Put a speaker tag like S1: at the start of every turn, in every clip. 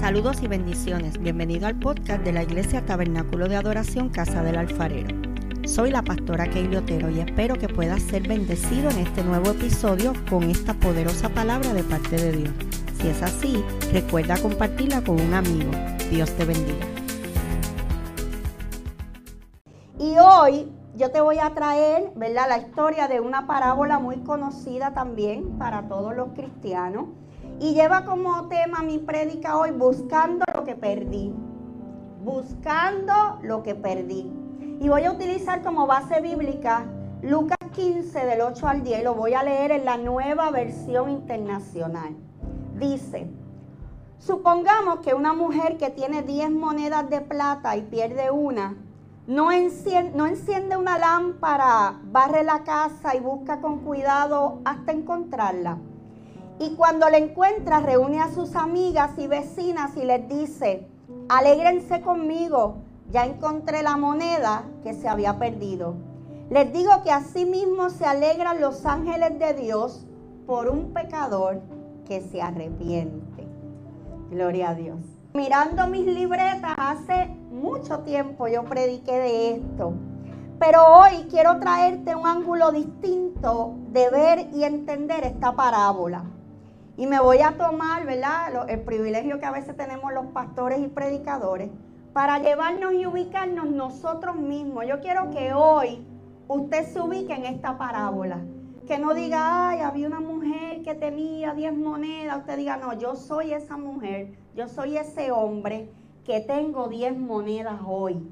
S1: Saludos y bendiciones. Bienvenido al podcast de la Iglesia Tabernáculo de Adoración Casa del Alfarero. Soy la pastora Keili Otero y espero que puedas ser bendecido en este nuevo episodio con esta poderosa palabra de parte de Dios. Si es así, recuerda compartirla con un amigo. Dios te bendiga.
S2: Y hoy yo te voy a traer, ¿verdad? La historia de una parábola muy conocida también para todos los cristianos. Y lleva como tema mi prédica hoy, buscando lo que perdí. Buscando lo que perdí. Y voy a utilizar como base bíblica Lucas 15 del 8 al 10. Lo voy a leer en la nueva versión internacional. Dice, supongamos que una mujer que tiene 10 monedas de plata y pierde una, no enciende, no enciende una lámpara, barre la casa y busca con cuidado hasta encontrarla. Y cuando la encuentra, reúne a sus amigas y vecinas y les dice, alégrense conmigo, ya encontré la moneda que se había perdido. Les digo que así mismo se alegran los ángeles de Dios por un pecador que se arrepiente. Gloria a Dios. Mirando mis libretas, hace mucho tiempo yo prediqué de esto. Pero hoy quiero traerte un ángulo distinto de ver y entender esta parábola. Y me voy a tomar, ¿verdad? El privilegio que a veces tenemos los pastores y predicadores para llevarnos y ubicarnos nosotros mismos. Yo quiero que hoy usted se ubique en esta parábola. Que no diga, ay, había una mujer que tenía 10 monedas. Usted diga, no, yo soy esa mujer, yo soy ese hombre que tengo 10 monedas hoy.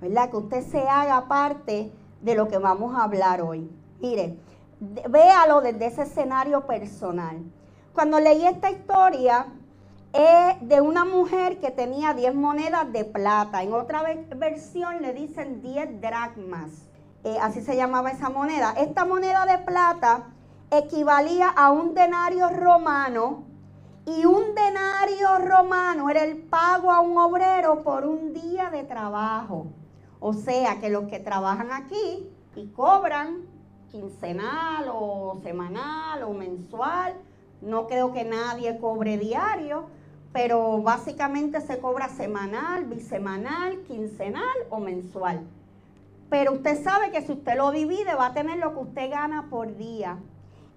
S2: ¿Verdad? Que usted se haga parte de lo que vamos a hablar hoy. Mire, véalo desde ese escenario personal. Cuando leí esta historia, es de una mujer que tenía 10 monedas de plata. En otra versión le dicen 10 dracmas. Eh, así se llamaba esa moneda. Esta moneda de plata equivalía a un denario romano y un denario romano era el pago a un obrero por un día de trabajo. O sea que los que trabajan aquí y cobran quincenal o semanal o mensual, no creo que nadie cobre diario, pero básicamente se cobra semanal, bisemanal, quincenal o mensual. Pero usted sabe que si usted lo divide va a tener lo que usted gana por día.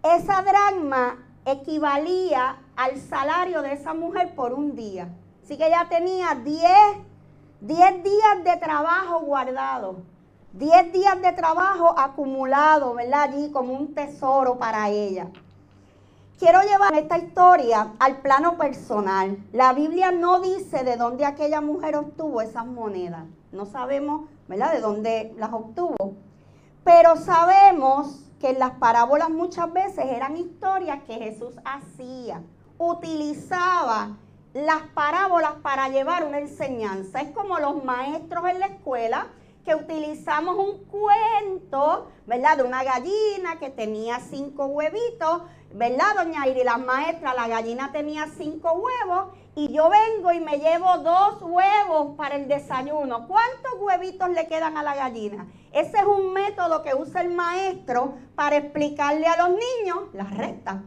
S2: Esa dracma equivalía al salario de esa mujer por un día. Así que ella tenía 10, 10 días de trabajo guardado. 10 días de trabajo acumulado, ¿verdad? Allí como un tesoro para ella. Quiero llevar esta historia al plano personal. La Biblia no dice de dónde aquella mujer obtuvo esas monedas. No sabemos, ¿verdad?, de dónde las obtuvo. Pero sabemos que las parábolas muchas veces eran historias que Jesús hacía. Utilizaba las parábolas para llevar una enseñanza. Es como los maestros en la escuela que utilizamos un cuento, ¿verdad? De una gallina que tenía cinco huevitos ¿verdad, doña Iri? La maestra, la gallina tenía cinco huevos y yo vengo y me llevo dos huevos para el desayuno. ¿Cuántos huevitos le quedan a la gallina? Ese es un método que usa el maestro para explicarle a los niños la resta.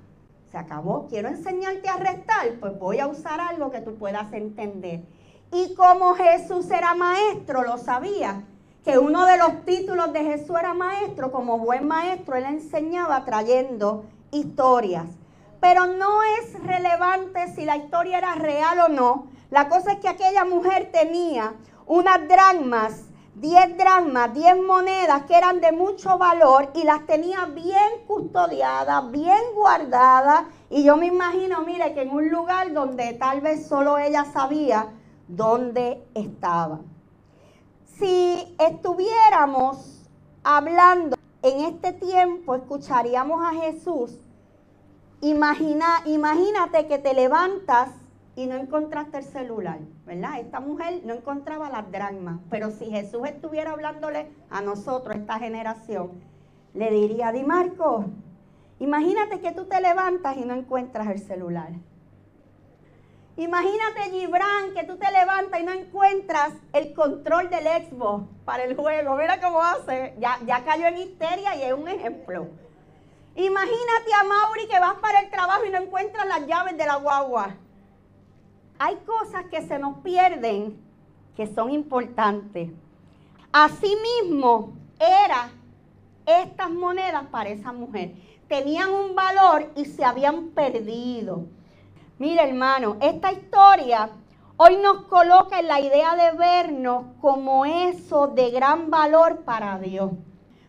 S2: Se acabó, quiero enseñarte a restar, pues voy a usar algo que tú puedas entender. Y como Jesús era maestro, lo sabía, que uno de los títulos de Jesús era maestro, como buen maestro, él enseñaba trayendo historias. Pero no es relevante si la historia era real o no. La cosa es que aquella mujer tenía unas dracmas, 10 dracmas, 10 monedas que eran de mucho valor y las tenía bien custodiadas, bien guardadas. Y yo me imagino, mire, que en un lugar donde tal vez solo ella sabía dónde estaba. Si estuviéramos hablando en este tiempo escucharíamos a Jesús. Imagina, imagínate que te levantas y no encontraste el celular, ¿verdad? Esta mujer no encontraba las dragmas, pero si Jesús estuviera hablándole a nosotros, esta generación, le diría, Di Marco, imagínate que tú te levantas y no encuentras el celular. Imagínate, Gibran, que tú te levantas y no encuentras el control del Xbox para el juego. Mira cómo hace. Ya, ya cayó en histeria y es un ejemplo. Imagínate a Mauri que vas para el trabajo y no encuentras las llaves de la guagua. hay cosas que se nos pierden que son importantes. Asimismo, era estas monedas para esa mujer. Tenían un valor y se habían perdido. Mira, hermano, esta historia hoy nos coloca en la idea de vernos como eso de gran valor para Dios.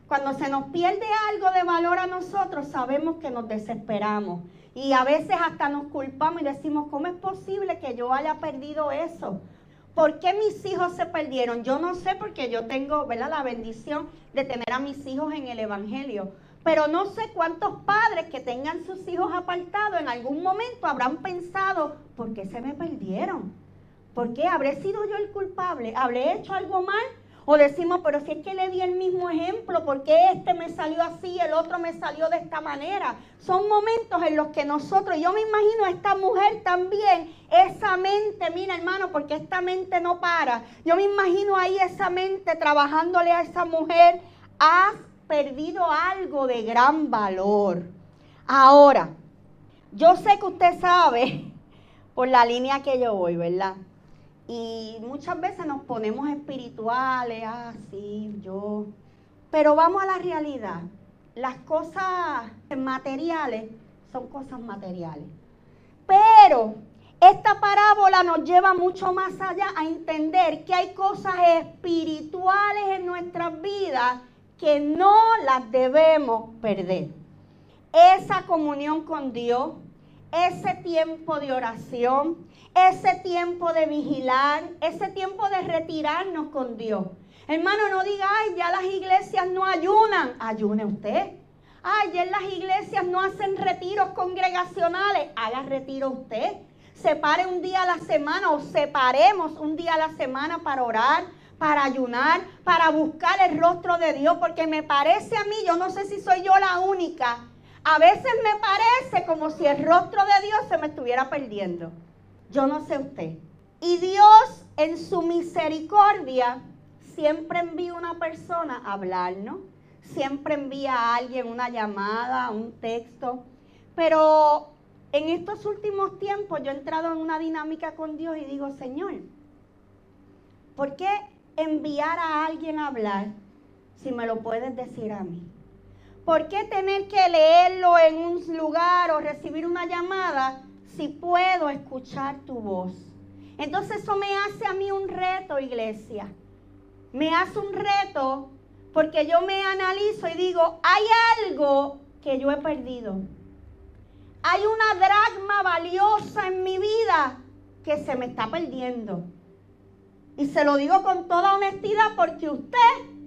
S2: Cuando se nos pierde algo de valor a nosotros, sabemos que nos desesperamos. Y a veces hasta nos culpamos y decimos, ¿cómo es posible que yo haya perdido eso? ¿Por qué mis hijos se perdieron? Yo no sé porque yo tengo ¿verdad? la bendición de tener a mis hijos en el Evangelio. Pero no sé cuántos padres que tengan sus hijos apartados en algún momento habrán pensado, ¿por qué se me perdieron? ¿Por qué? ¿Habré sido yo el culpable? ¿Habré hecho algo mal? O decimos, pero si es que le di el mismo ejemplo, ¿por qué este me salió así, el otro me salió de esta manera? Son momentos en los que nosotros, yo me imagino a esta mujer también, esa mente, mira hermano, porque esta mente no para. Yo me imagino ahí esa mente trabajándole a esa mujer, has perdido algo de gran valor. Ahora, yo sé que usted sabe por la línea que yo voy, ¿verdad? Y muchas veces nos ponemos espirituales, ah, yo. Pero vamos a la realidad. Las cosas materiales son cosas materiales. Pero esta parábola nos lleva mucho más allá a entender que hay cosas espirituales en nuestras vidas que no las debemos perder. Esa comunión con Dios, ese tiempo de oración, ese tiempo de vigilar, ese tiempo de retirarnos con Dios. Hermano, no diga, ay, ya las iglesias no ayunan. Ayune usted. Ay, ya las iglesias no hacen retiros congregacionales. Haga retiro usted. Separe un día a la semana o separemos un día a la semana para orar, para ayunar, para buscar el rostro de Dios. Porque me parece a mí, yo no sé si soy yo la única. A veces me parece como si el rostro de Dios se me estuviera perdiendo. Yo no sé usted. Y Dios en su misericordia siempre envía una persona a hablarnos, siempre envía a alguien una llamada, un texto. Pero en estos últimos tiempos yo he entrado en una dinámica con Dios y digo, Señor, ¿por qué enviar a alguien a hablar si me lo puedes decir a mí? ¿Por qué tener que leerlo en un lugar o recibir una llamada si puedo escuchar tu voz. Entonces eso me hace a mí un reto, iglesia. Me hace un reto porque yo me analizo y digo, hay algo que yo he perdido. Hay una dragma valiosa en mi vida que se me está perdiendo. Y se lo digo con toda honestidad porque usted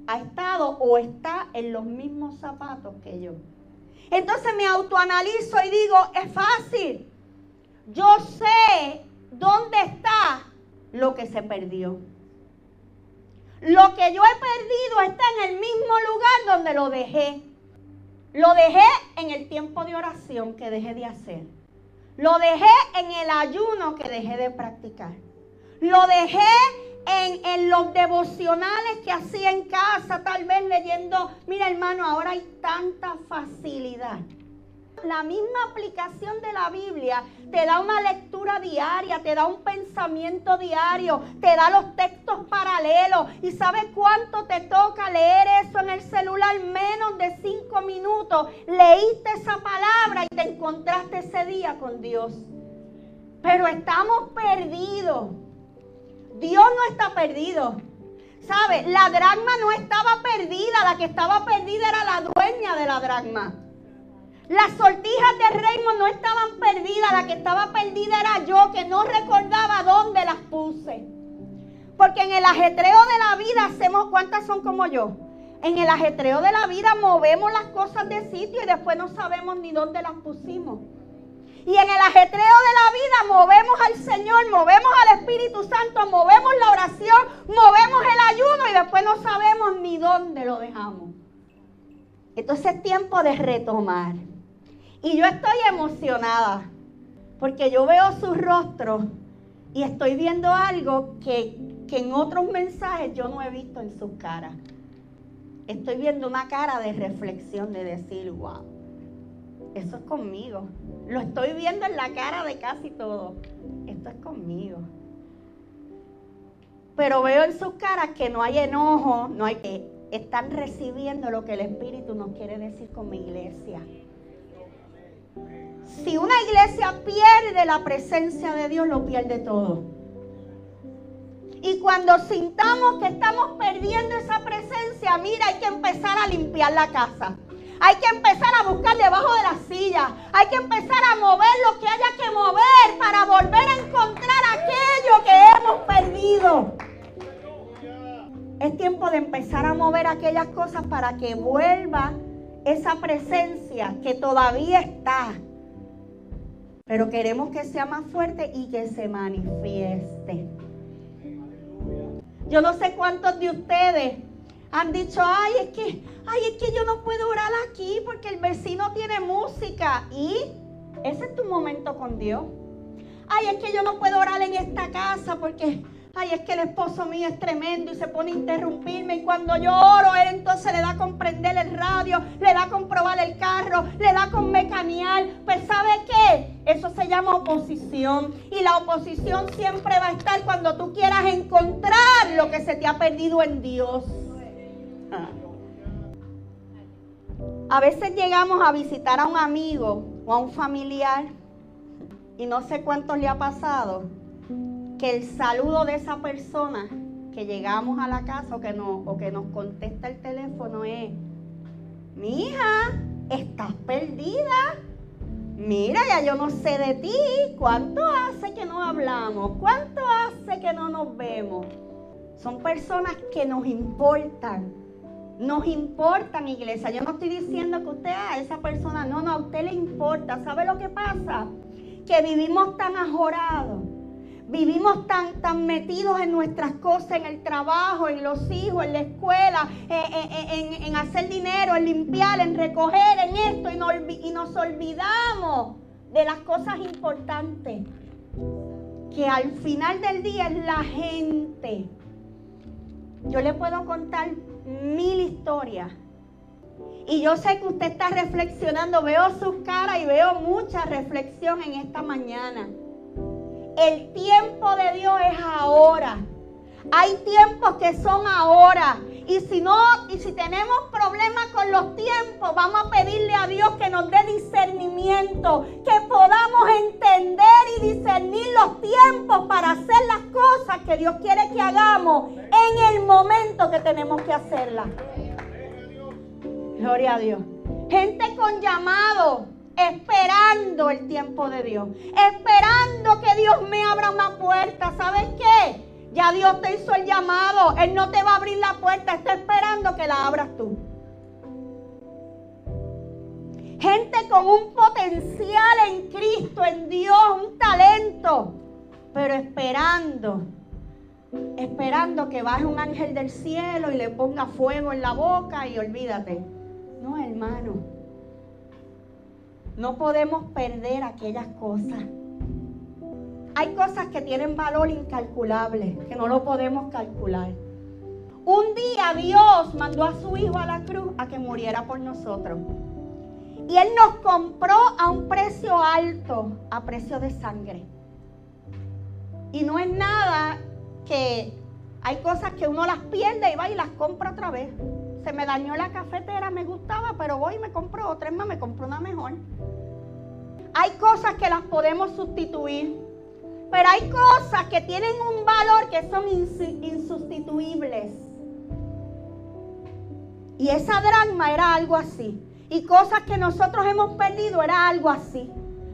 S2: ha estado o está en los mismos zapatos que yo. Entonces me autoanalizo y digo, es fácil. Yo sé dónde está lo que se perdió. Lo que yo he perdido está en el mismo lugar donde lo dejé. Lo dejé en el tiempo de oración que dejé de hacer. Lo dejé en el ayuno que dejé de practicar. Lo dejé en, los devocionales que hacía en casa, tal vez leyendo. Mira hermano, ahora hay tanta facilidad la misma aplicación de la Biblia te da una lectura diaria, te da un pensamiento diario, te da los textos paralelos. ¿Y sabes cuánto te toca leer eso en el celular? Menos de cinco minutos. Leíste esa palabra y te encontraste ese día con Dios. Pero estamos perdidos. Dios no está perdido. ¿Sabe? La dragma no estaba perdida. La que estaba perdida era la dueña de la dragma. Las sortijas de Raymond no estaban perdidas, la que estaba perdida era yo, que no recordaba dónde las puse. Porque en el ajetreo de la vida hacemos, ¿cuántas son como yo? En el ajetreo de la vida movemos las cosas de sitio y después no sabemos ni dónde las pusimos. Y en el ajetreo de la vida movemos al Señor, movemos al Espíritu Santo, movemos la oración, movemos el ayuno y después no sabemos ni dónde lo dejamos. Entonces es tiempo de retomar. Y yo estoy emocionada porque yo veo su rostro y estoy viendo algo que, en otros mensajes yo no he visto en su cara. Estoy viendo una cara de reflexión, de decir, wow. Eso es conmigo. Lo estoy viendo en la cara de casi todo. Esto es conmigo. Pero veo en sus caras que no hay enojo, no hay que están recibiendo lo que el Espíritu nos quiere decir con mi iglesia. Si una iglesia pierde la presencia de Dios, lo pierde todo. Y cuando sintamos que estamos perdiendo esa presencia, mira, hay que empezar a limpiar la casa. Hay que empezar a buscar debajo de la silla. Hay que empezar a mover lo que haya que mover para volver a encontrar aquello que hemos perdido. Es tiempo de empezar a mover aquellas cosas para que vuelva esa presencia que todavía está. Pero queremos que sea más fuerte y que se manifieste. Yo no sé cuántos de ustedes han dicho, ay, es que, ay, es que yo no puedo orar aquí porque el vecino tiene música. Y ese es tu momento con Dios. Ay, es que yo no puedo orar en esta casa porque, ay, es que el esposo mío es tremendo y se pone a interrumpirme. Y cuando yo oro, él entonces le da con prender el radio, le da con probar el carro, le da con mecanear. Pues, ¿sabe qué? Eso se llama oposición. Y la oposición siempre va a estar cuando tú quieras encontrar lo que se te ha perdido en Dios. A veces llegamos a visitar a un amigo o a un familiar y no sé cuánto le ha pasado que el saludo de esa persona que llegamos a la casa o que, no, o que nos contesta el teléfono es, mi hija, estás perdida. Mira, ya yo no sé de ti. ¿Cuánto hace que no hablamos? ¿Cuánto hace que no nos vemos? Son personas que nos importan nos importan, iglesia. Yo no estoy diciendo que usted a esa persona, no, no, a usted le importa. ¿Sabe lo que pasa? Que vivimos tan ajorados, vivimos tan, tan metidos en nuestras cosas, en el trabajo, en los hijos, en la escuela, eh, eh, eh, en, hacer dinero, en limpiar, en recoger, en esto, y nos olvidamos de las cosas importantes. Que al final del día es la gente. Yo le puedo contar mil historias. Y yo sé que usted está reflexionando, veo sus caras y veo mucha reflexión en esta mañana. El tiempo de Dios es ahora. Hay tiempos que son ahora. Y si no, y si tenemos problemas con los tiempos, vamos a pedirle a Dios que nos dé discernimiento, que podamos entender y discernir los tiempos para hacer las cosas que Dios quiere que hagamos en el momento que tenemos que hacerlas. Gloria a Dios. Gente con llamado, esperando el tiempo de Dios, esperando que Dios me abra una puerta. ¿Sabes qué? Ya Dios te hizo el llamado. Él no te va a abrir la puerta. Está esperando que la abras tú. Gente con un potencial en Cristo, en Dios, un talento. Pero esperando. Esperando que baje un ángel del cielo y le ponga fuego en la boca y olvídate. No, hermano. No podemos perder aquellas cosas. Hay cosas que tienen valor incalculable, que no lo podemos calcular. Un día Dios mandó a su Hijo a la cruz a que muriera por nosotros. Y Él nos compró a un precio alto, a precio de sangre. Y no es nada que hay cosas que uno las pierde y va y las compra otra vez. Se me dañó la cafetera, me gustaba, pero voy y me compro otra, es más, me compro una mejor. Hay cosas que las podemos sustituir. Pero hay cosas que tienen un valor que son insustituibles. Y esa drama era algo así. Y cosas que nosotros hemos perdido era algo así.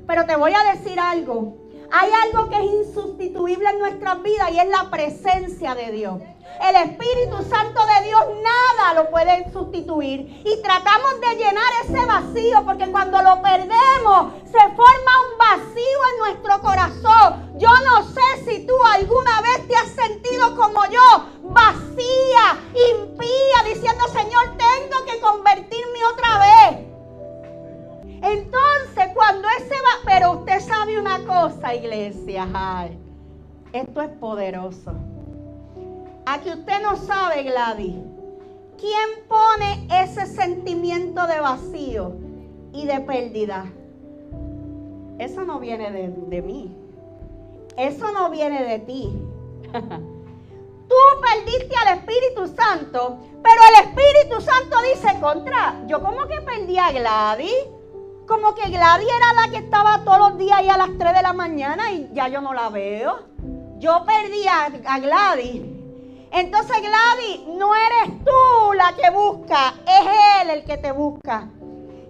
S2: Pero te voy a decir algo. Hay algo que es insustituible en nuestras vidas y es la presencia de Dios. El Espíritu Santo de Dios nada lo puede sustituir. Y tratamos de llenar ese vacío porque cuando lo perdemos se forma un vacío en nuestro corazón. Yo no sé si tú alguna vez te has sentido como yo, vacía, impía, diciendo, Señor, tengo que convertirme otra vez. Cosa, iglesia, esto es poderoso. Aquí usted no sabe, Gladys, quién pone ese sentimiento de vacío. y de pérdida. Eso no viene de, de mí. Eso no viene de ti. Tú perdiste al Espíritu Santo, pero el Espíritu Santo dice contra. Yo como que perdí a Gladys. Como que Gladys era la que estaba todos los días ahí a las 3 de la mañana y ya yo no la veo. Yo perdí a, a Gladys. Entonces Gladys, no eres tú la que busca, es Él el que te busca.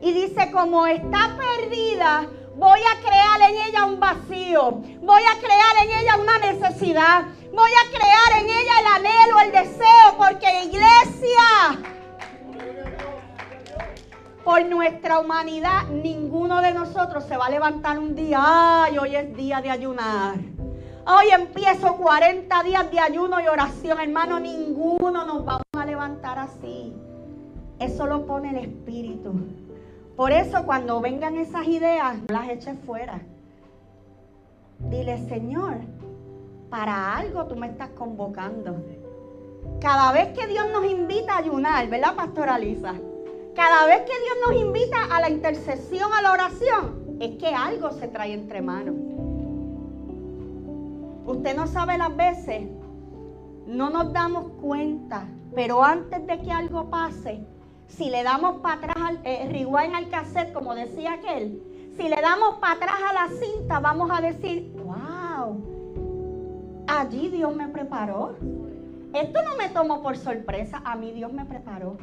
S2: Y dice, como está perdida, voy a crear en ella un vacío, voy a crear en ella una necesidad, voy a crear en ella el anhelo, el deseo, porque iglesia, por nuestra humanidad, ninguno de nosotros se va a levantar un día, ay, hoy es día de ayunar. Hoy empiezo 40 días de ayuno y oración, hermano, ninguno nos vamos a levantar así. Eso lo pone el Espíritu. Por eso cuando vengan esas ideas, las eches fuera. Dile, Señor, para algo tú me estás convocando. Cada vez que Dios nos invita a ayunar, ¿verdad, Pastora Lisa? Cada vez que Dios nos invita a la intercesión, a la oración, es que algo se trae entre manos. Usted no sabe las veces, no nos damos cuenta, pero antes de que algo pase, si le damos para atrás al eh, al cassette, como decía aquel, si le damos para atrás a la cinta, vamos a decir, wow, allí Dios me preparó. Esto no me tomó por sorpresa, a mí Dios me preparó.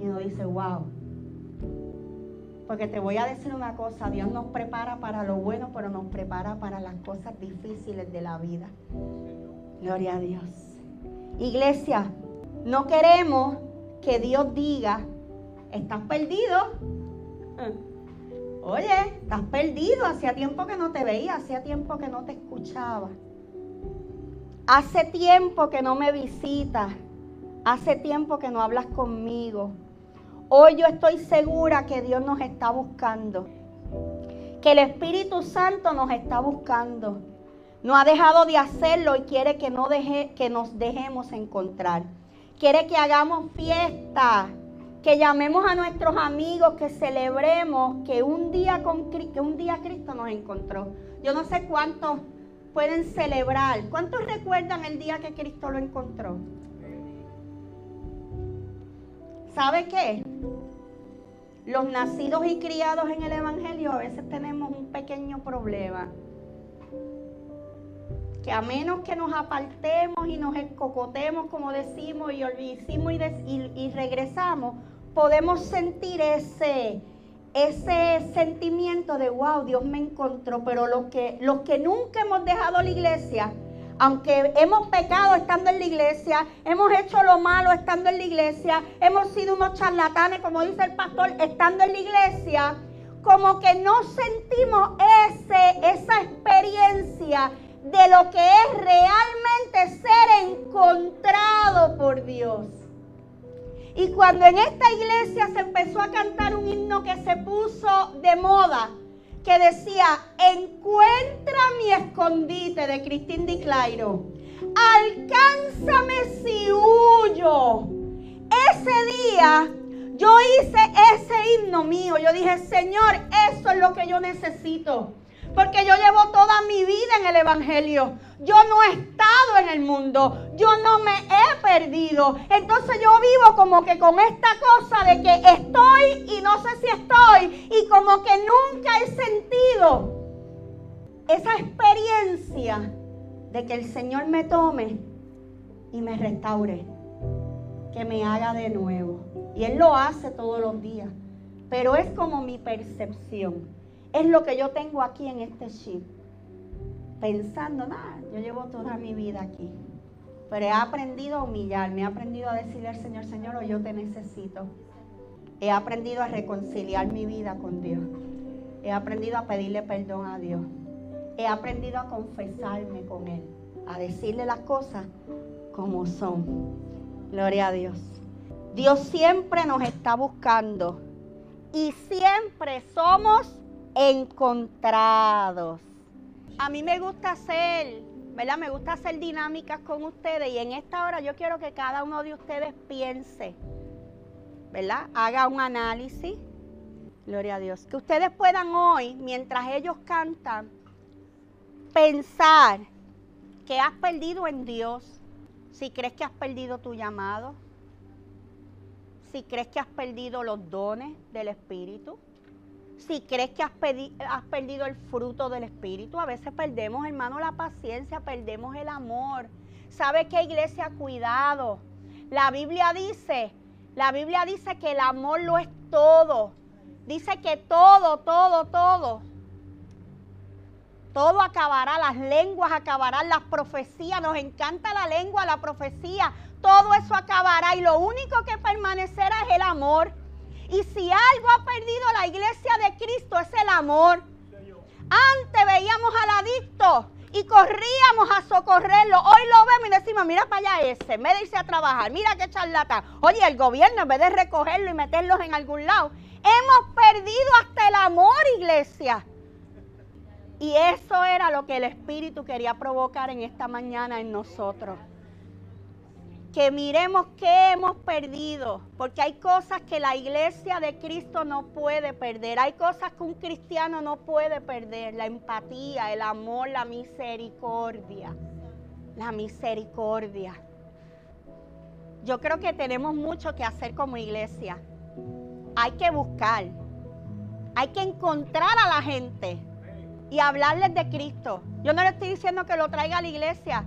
S2: Y uno dice, wow. Porque te voy a decir una cosa, Dios nos prepara para lo bueno, pero nos prepara para las cosas difíciles de la vida. Gloria a Dios. Iglesia, no queremos que Dios diga, estás perdido. Oye, estás perdido. Hacía tiempo que no te veía, hacía tiempo que no te escuchaba. Hace tiempo que no me visitas. Hace tiempo que no hablas conmigo. Hoy yo estoy segura que Dios nos está buscando. Que el Espíritu Santo nos está buscando. No ha dejado de hacerlo y quiere que, no deje, que nos dejemos encontrar. Quiere que hagamos fiesta, que llamemos a nuestros amigos, que celebremos que un día, con, que un día Cristo nos encontró. Yo no sé cuántos pueden celebrar. ¿Cuántos recuerdan el día que Cristo lo encontró? ¿Sabe qué? Los nacidos y criados en el Evangelio a veces tenemos un pequeño problema que a menos que nos apartemos y nos escocotemos, como decimos, y olvidemos y, regresamos, podemos sentir ese, ese sentimiento de, wow, Dios me encontró. Pero los que, los que nunca hemos dejado la iglesia, aunque hemos pecado estando en la iglesia, hemos hecho lo malo estando en la iglesia, hemos sido unos charlatanes, como dice el pastor, estando en la iglesia, como que no sentimos ese, esa experiencia de lo que es realmente ser encontrado por Dios. Y cuando en esta iglesia se empezó a cantar un himno que se puso de moda, que decía, encuentra mi escondite de Cristín Di Clairo, alcánzame si huyo. Ese día yo hice ese himno mío, yo dije, Señor, eso es lo que yo necesito. Porque yo llevo toda mi vida en el Evangelio. Yo no he estado en el mundo. Yo no me he perdido. Entonces yo vivo como que con esta cosa de que estoy y no sé si estoy. Y como que nunca he sentido esa experiencia de que el Señor me tome y me restaure. Que me haga de nuevo. Y Él lo hace todos los días. Pero es como mi percepción. Es lo que yo tengo aquí en este chip. Pensando, nada, yo llevo toda mi vida aquí. Pero he aprendido a humillarme, he aprendido a decirle al Señor, Señor, hoy yo te necesito. He aprendido a reconciliar mi vida con Dios. He aprendido a pedirle perdón a Dios. He aprendido a confesarme con Él, a decirle las cosas como son. Gloria a Dios. Dios siempre nos está buscando y siempre somos encontrados. A mí me gusta hacer, ¿verdad? Me gusta hacer dinámicas con ustedes y en esta hora yo quiero que cada uno de ustedes piense ¿verdad? Haga un análisis. Gloria a Dios. Que ustedes puedan hoy, mientras ellos cantan, pensar que has perdido en Dios. Si crees que has perdido tu llamado. Si crees que has perdido los dones del Espíritu. Si crees que has, perdido el fruto del Espíritu. A veces perdemos, hermano, la paciencia, perdemos el amor. ¿Sabe qué iglesia? Cuidado. La Biblia dice la Biblia dice que el amor lo es todo. Dice que todo, todo, todo. Todo acabará, las lenguas acabarán, las profecías. Nos encanta la lengua, la profecía. Todo eso acabará y lo único que permanecerá es el amor. Y si algo ha perdido la iglesia de Cristo es el amor. Antes veíamos al adicto y corríamos a socorrerlo. Hoy lo vemos y decimos, mira para allá ese, en vez de irse a trabajar, mira qué charlata. Oye, el gobierno, en vez de recogerlo y meterlos en algún lado, hemos perdido hasta el amor, iglesia. Y eso era lo que el Espíritu quería provocar en esta mañana en nosotros que miremos qué hemos perdido, porque hay cosas que la iglesia de Cristo no puede perder, hay cosas que un cristiano no puede perder, la empatía, el amor, la misericordia, la misericordia. Yo creo que tenemos mucho que hacer como iglesia. Hay que buscar, hay que encontrar a la gente y hablarles de Cristo. Yo no le estoy diciendo que lo traiga a la iglesia,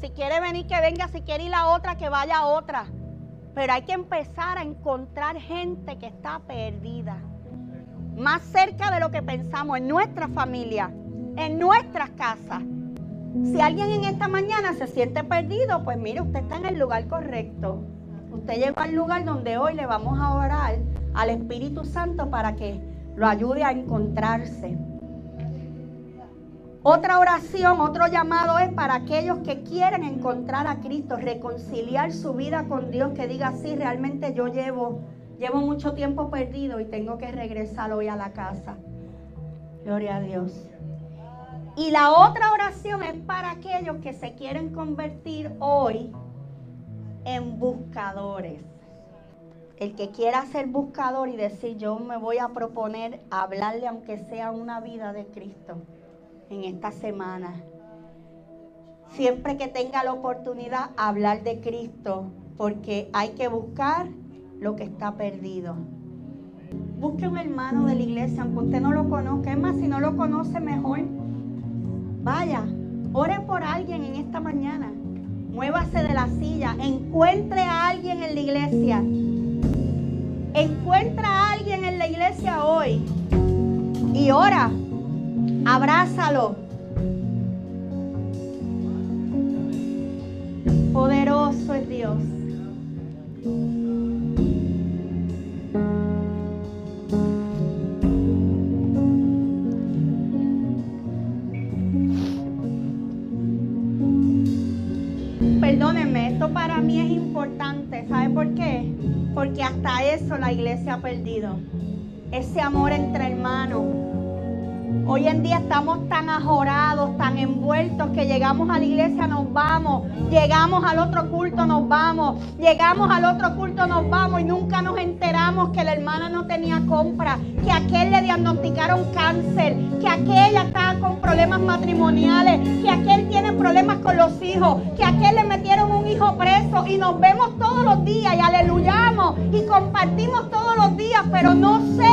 S2: si quiere venir, que venga. Si quiere ir a otra, que vaya a otra. Pero hay que empezar a encontrar gente que está perdida. Más cerca de lo que pensamos, en nuestra familia, en nuestras casas. Si alguien en esta mañana se siente perdido, pues mire, usted está en el lugar correcto. Usted llegó al lugar donde hoy le vamos a orar al Espíritu Santo para que lo ayude a encontrarse. Otra oración, otro llamado es para aquellos que quieren encontrar a Cristo, reconciliar su vida con Dios, que diga, sí, realmente yo llevo, llevo mucho tiempo perdido y tengo que regresar hoy a la casa. Gloria a Dios. Y la otra oración es para aquellos que se quieren convertir hoy en buscadores. El que quiera ser buscador y decir, yo me voy a proponer hablarle aunque sea una vida de Cristo en esta semana. Siempre que tenga la oportunidad, hablar de Cristo, porque hay que buscar lo que está perdido. Busque un hermano de la iglesia, aunque usted no lo conozca. Es más, si no lo conoce, mejor. Vaya, ore por alguien en esta mañana. Muévase de la silla. Encuentre a alguien en la iglesia. Encuentra a alguien en la iglesia hoy. Y ora Abrázalo. Poderoso es Dios. Perdónenme, esto para mí es importante. ¿Sabe por qué? Porque hasta eso la iglesia ha perdido. Ese amor entre hermanos Hoy en día estamos tan ajorados, tan envueltos que llegamos a la iglesia, nos vamos, llegamos al otro culto, nos vamos, llegamos al otro culto, nos vamos. Y nunca nos enteramos que la hermana no tenía compra, que aquel le diagnosticaron cáncer, que aquella estaba con problemas matrimoniales, que aquel tiene problemas con los hijos, que aquel le metieron un hijo preso y nos vemos todos los días y aleluyamos y compartimos todos los días, pero no sé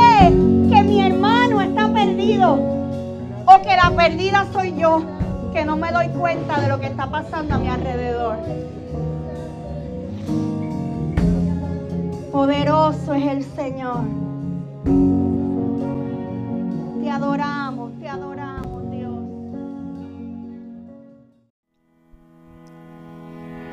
S2: que la perdida soy yo, que no me doy cuenta de lo que está pasando a mi alrededor. Poderoso es el Señor. Te adoramos,